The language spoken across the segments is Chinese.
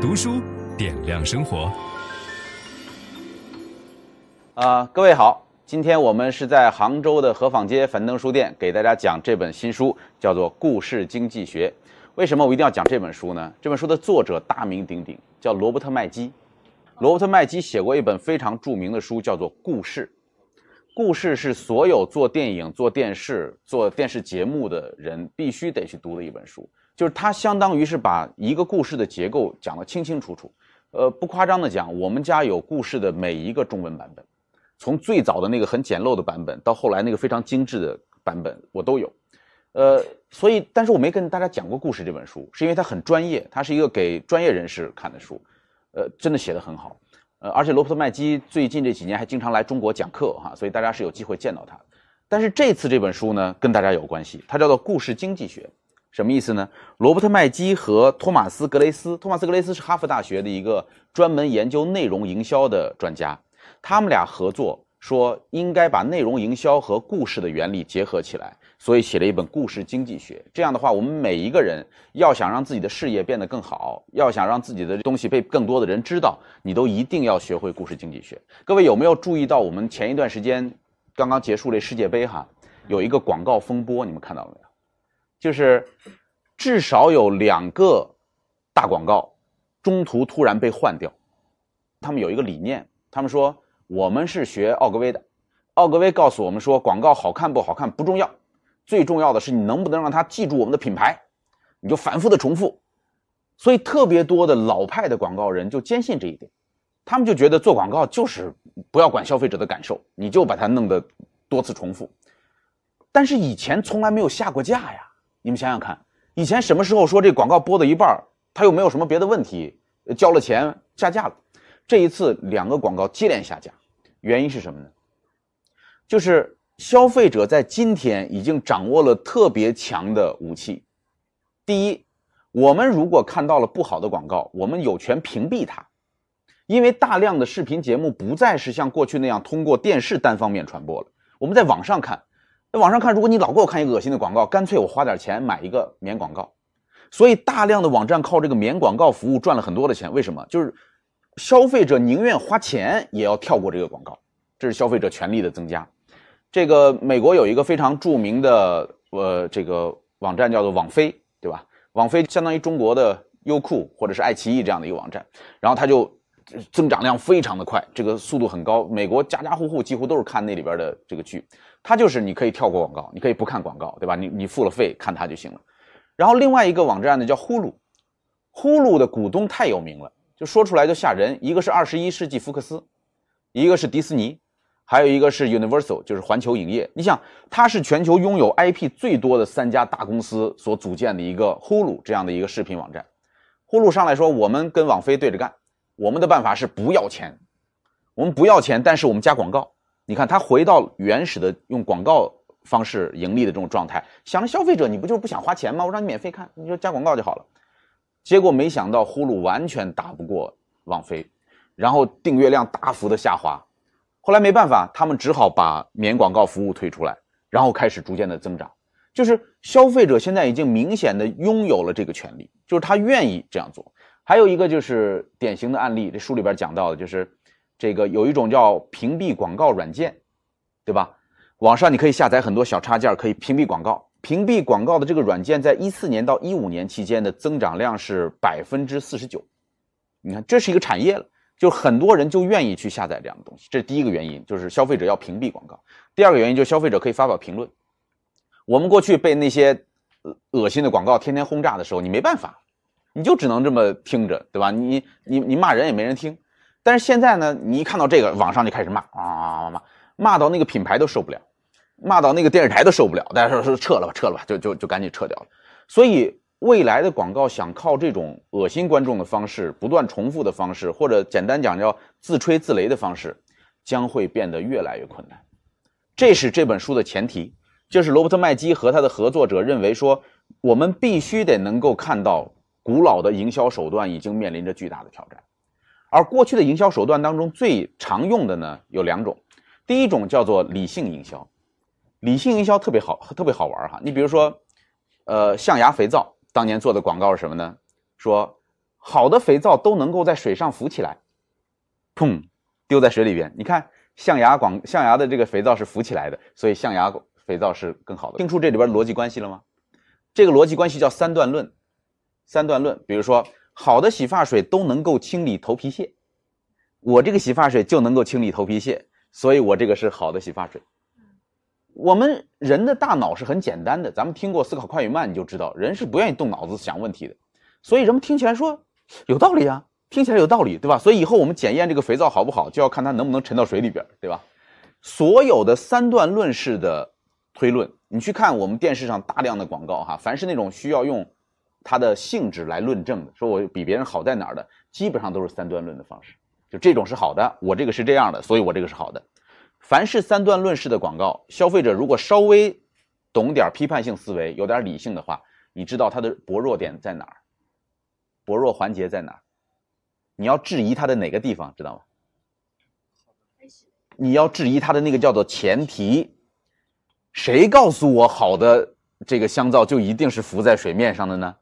读书点亮生活。啊、各位好，今天我们是在杭州的河坊街樊登书店给大家讲这本新书，叫做《故事经济学》。为什么我一定要讲这本书呢？这本书的作者大名鼎鼎，叫罗伯特麦基。罗伯特麦基写过一本非常著名的书，叫做《故事》。故事是所有做电影、做电视、做电视节目的人必须得去读的一本书。就是它相当于是把一个故事的结构讲得清清楚楚。呃，不夸张的讲，我们家有故事的每一个中文版本，从最早的那个很简陋的版本，到后来那个非常精致的版本，我都有。呃，所以，但是我没跟大家讲过故事这本书，是因为它很专业，它是一个给专业人士看的书。呃，真的写得很好。呃，而且罗伯特麦基最近这几年还经常来中国讲课哈，所以大家是有机会见到他。但是这次这本书呢，跟大家有关系，它叫做《故事经济学》。什么意思呢？罗伯特麦基和托马斯格雷斯，托马斯格雷斯是哈佛大学的一个专门研究内容营销的专家，他们俩合作说应该把内容营销和故事的原理结合起来，所以写了一本故事经济学。这样的话，我们每一个人要想让自己的事业变得更好，要想让自己的东西被更多的人知道，你都一定要学会故事经济学。各位有没有注意到，我们前一段时间刚刚结束了世界杯哈，有一个广告风波，你们看到了没有？就是至少有两个大广告中途突然被换掉。他们有一个理念，他们说我们是学奥格威的，奥格威告诉我们说广告好看不好看不重要，最重要的是你能不能让他记住我们的品牌，你就反复的重复。所以特别多的老派的广告人就坚信这一点，他们就觉得做广告就是不要管消费者的感受，你就把它弄得多次重复。但是以前从来没有下过架呀。你们想想看，以前什么时候说这广告播到一半，他又没有什么别的问题，交了钱下架了？这一次两个广告接连下架，原因是什么呢？就是消费者在今天已经掌握了特别强的武器。第一，我们如果看到了不好的广告，我们有权屏蔽它，因为大量的视频节目不再是像过去那样通过电视单方面传播了，我们在网上看。在网上看，如果你老给我看一个恶心的广告，干脆我花点钱买一个免广告。所以大量的网站靠这个免广告服务赚了很多的钱。为什么？就是消费者宁愿花钱也要跳过这个广告，这是消费者权利的增加。这个美国有一个非常著名的呃这个网站叫做网飞，对吧？网飞相当于中国的优酷或者是爱奇艺这样的一个网站，然后它就增长量非常的快，这个速度很高。美国家家户户几乎都是看那里边的这个剧。它就是你可以跳过广告，你可以不看广告，对吧？你你付了费看它就行了。然后另外一个网站呢叫呼噜，呼噜的股东太有名了，就说出来就吓人。一个是二十一世纪福克斯，一个是迪士尼，还有一个是 Universal，就是环球影业。你想，它是全球拥有 IP 最多的三家大公司所组建的一个呼噜这样的一个视频网站。呼噜上来说，我们跟网飞对着干，我们的办法是不要钱，我们不要钱，但是我们加广告。你看，他回到原始的用广告方式盈利的这种状态，想着消费者，你不就是不想花钱吗？我让你免费看，你就加广告就好了。结果没想到呼噜完全打不过网飞，然后订阅量大幅的下滑。后来没办法，他们只好把免广告服务推出来，然后开始逐渐的增长。就是消费者现在已经明显的拥有了这个权利，就是他愿意这样做。还有一个就是典型的案例，这书里边讲到的就是。这个有一种叫屏蔽广告软件，对吧？网上你可以下载很多小插件，可以屏蔽广告。屏蔽广告的这个软件，在一四年到一五年期间的增长量是百分之四十九。你看，这是一个产业了，就很多人就愿意去下载这样的东西。这是第一个原因，就是消费者要屏蔽广告。第二个原因就是消费者可以发表评论。我们过去被那些恶心的广告天天轰炸的时候，你没办法，你就只能这么听着，对吧？你你你骂人也没人听。但是现在呢，你一看到这个，网上就开始骂啊骂骂，骂到那个品牌都受不了，骂到那个电视台都受不了，大家说说撤了吧，撤了吧，就就就赶紧撤掉了。所以未来的广告想靠这种恶心观众的方式，不断重复的方式，或者简单讲叫自吹自擂的方式，将会变得越来越困难。这是这本书的前提，就是罗伯特麦基和他的合作者认为说，我们必须得能够看到古老的营销手段已经面临着巨大的挑战。而过去的营销手段当中最常用的呢，有两种，第一种叫做理性营销，理性营销特别好，特别好玩哈。你比如说，呃，象牙肥皂当年做的广告是什么呢？说好的肥皂都能够在水上浮起来，砰，丢在水里边。你看象牙广象牙的这个肥皂是浮起来的，所以象牙肥皂是更好的。听出这里边逻辑关系了吗？这个逻辑关系叫三段论。三段论，比如说，好的洗发水都能够清理头皮屑，我这个洗发水就能够清理头皮屑，所以我这个是好的洗发水。我们人的大脑是很简单的，咱们听过思考快与慢，你就知道人是不愿意动脑子想问题的，所以人们听起来说。有道理啊，听起来有道理，对吧？所以以后我们检验这个肥皂好不好，就要看它能不能沉到水里边，对吧？所有的三段论式的推论，你去看我们电视上大量的广告，哈，凡是那种需要用它的性质来论证的，说我比别人好在哪儿的，基本上都是三段论的方式。就这种是好的，我这个是这样的，所以我这个是好的。凡是三段论式的广告，消费者如果稍微懂点批判性思维，有点理性的话，你知道它的薄弱点在哪儿？薄弱环节在哪儿？你要质疑它的哪个地方，知道吗？你要质疑它的那个叫做前提。谁告诉我好的这个香皂就一定是浮在水面上的呢？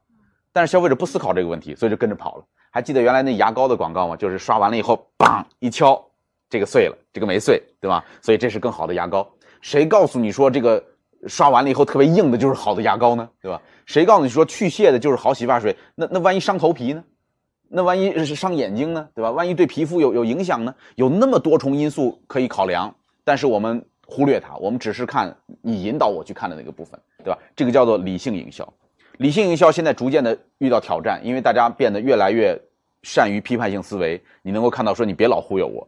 但是消费者不思考这个问题，所以就跟着跑了。还记得原来那牙膏的广告吗？就是刷完了以后，梆一敲，这个碎了，这个没碎，对吧？所以这是更好的牙膏。谁告诉你说这个？刷完了以后特别硬的就是好的牙膏呢，对吧？谁告诉你说去屑的就是好洗发水？那那万一伤头皮呢？那万一是伤眼睛呢？对吧？万一对皮肤有有影响呢？有那么多重因素可以考量，但是我们忽略它，我们只是看你引导我去看的那个部分，对吧？这个叫做理性营销。理性营销现在逐渐的遇到挑战，因为大家变得越来越善于批判性思维。你能够看到说你别老忽悠我。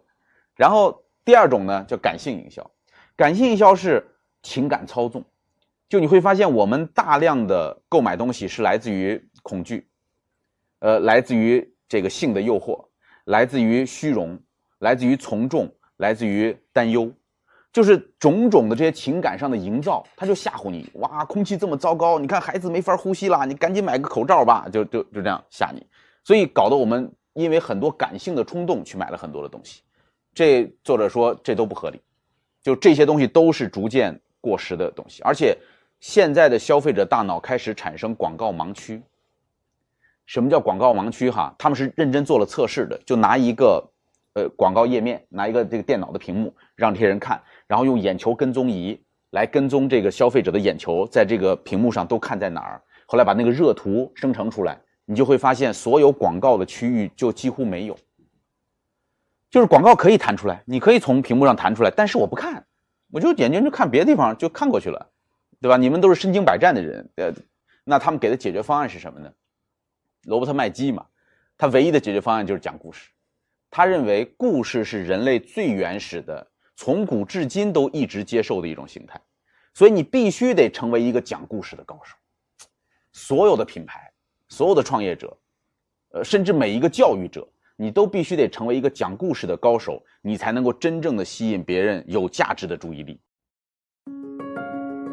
然后第二种呢叫感性营销，感性营销是。情感操纵，就你会发现，我们大量的购买东西是来自于恐惧，呃，来自于这个性的诱惑，来自于虚荣，来自于从众，来自于担忧，就是种种的这些情感上的营造，他就吓唬你。哇，空气这么糟糕，你看孩子没法呼吸了，你赶紧买个口罩吧，就就就这样吓你。所以搞得我们因为很多感性的冲动去买了很多的东西。这作者说这都不合理，就这些东西都是逐渐。过时的东西，而且现在的消费者大脑开始产生广告盲区。什么叫广告盲区？哈，他们是认真做了测试的，就拿一个呃广告页面，拿一个这个电脑的屏幕，让这些人看，然后用眼球跟踪仪来跟踪这个消费者的眼球，在这个屏幕上都看在哪儿。后来把那个热图生成出来，你就会发现所有广告的区域就几乎没有，就是广告可以弹出来，你可以从屏幕上弹出来，但是我不看。我就眼睛就看别的地方，就看过去了，对吧？你们都是身经百战的人，呃，那他们给的解决方案是什么呢？罗伯特麦基嘛，他唯一的解决方案就是讲故事。他认为故事是人类最原始的，从古至今都一直接受的一种形态，所以你必须得成为一个讲故事的高手。所有的品牌，所有的创业者，呃，甚至每一个教育者。你都必须得成为一个讲故事的高手，你才能够真正的吸引别人有价值的注意力。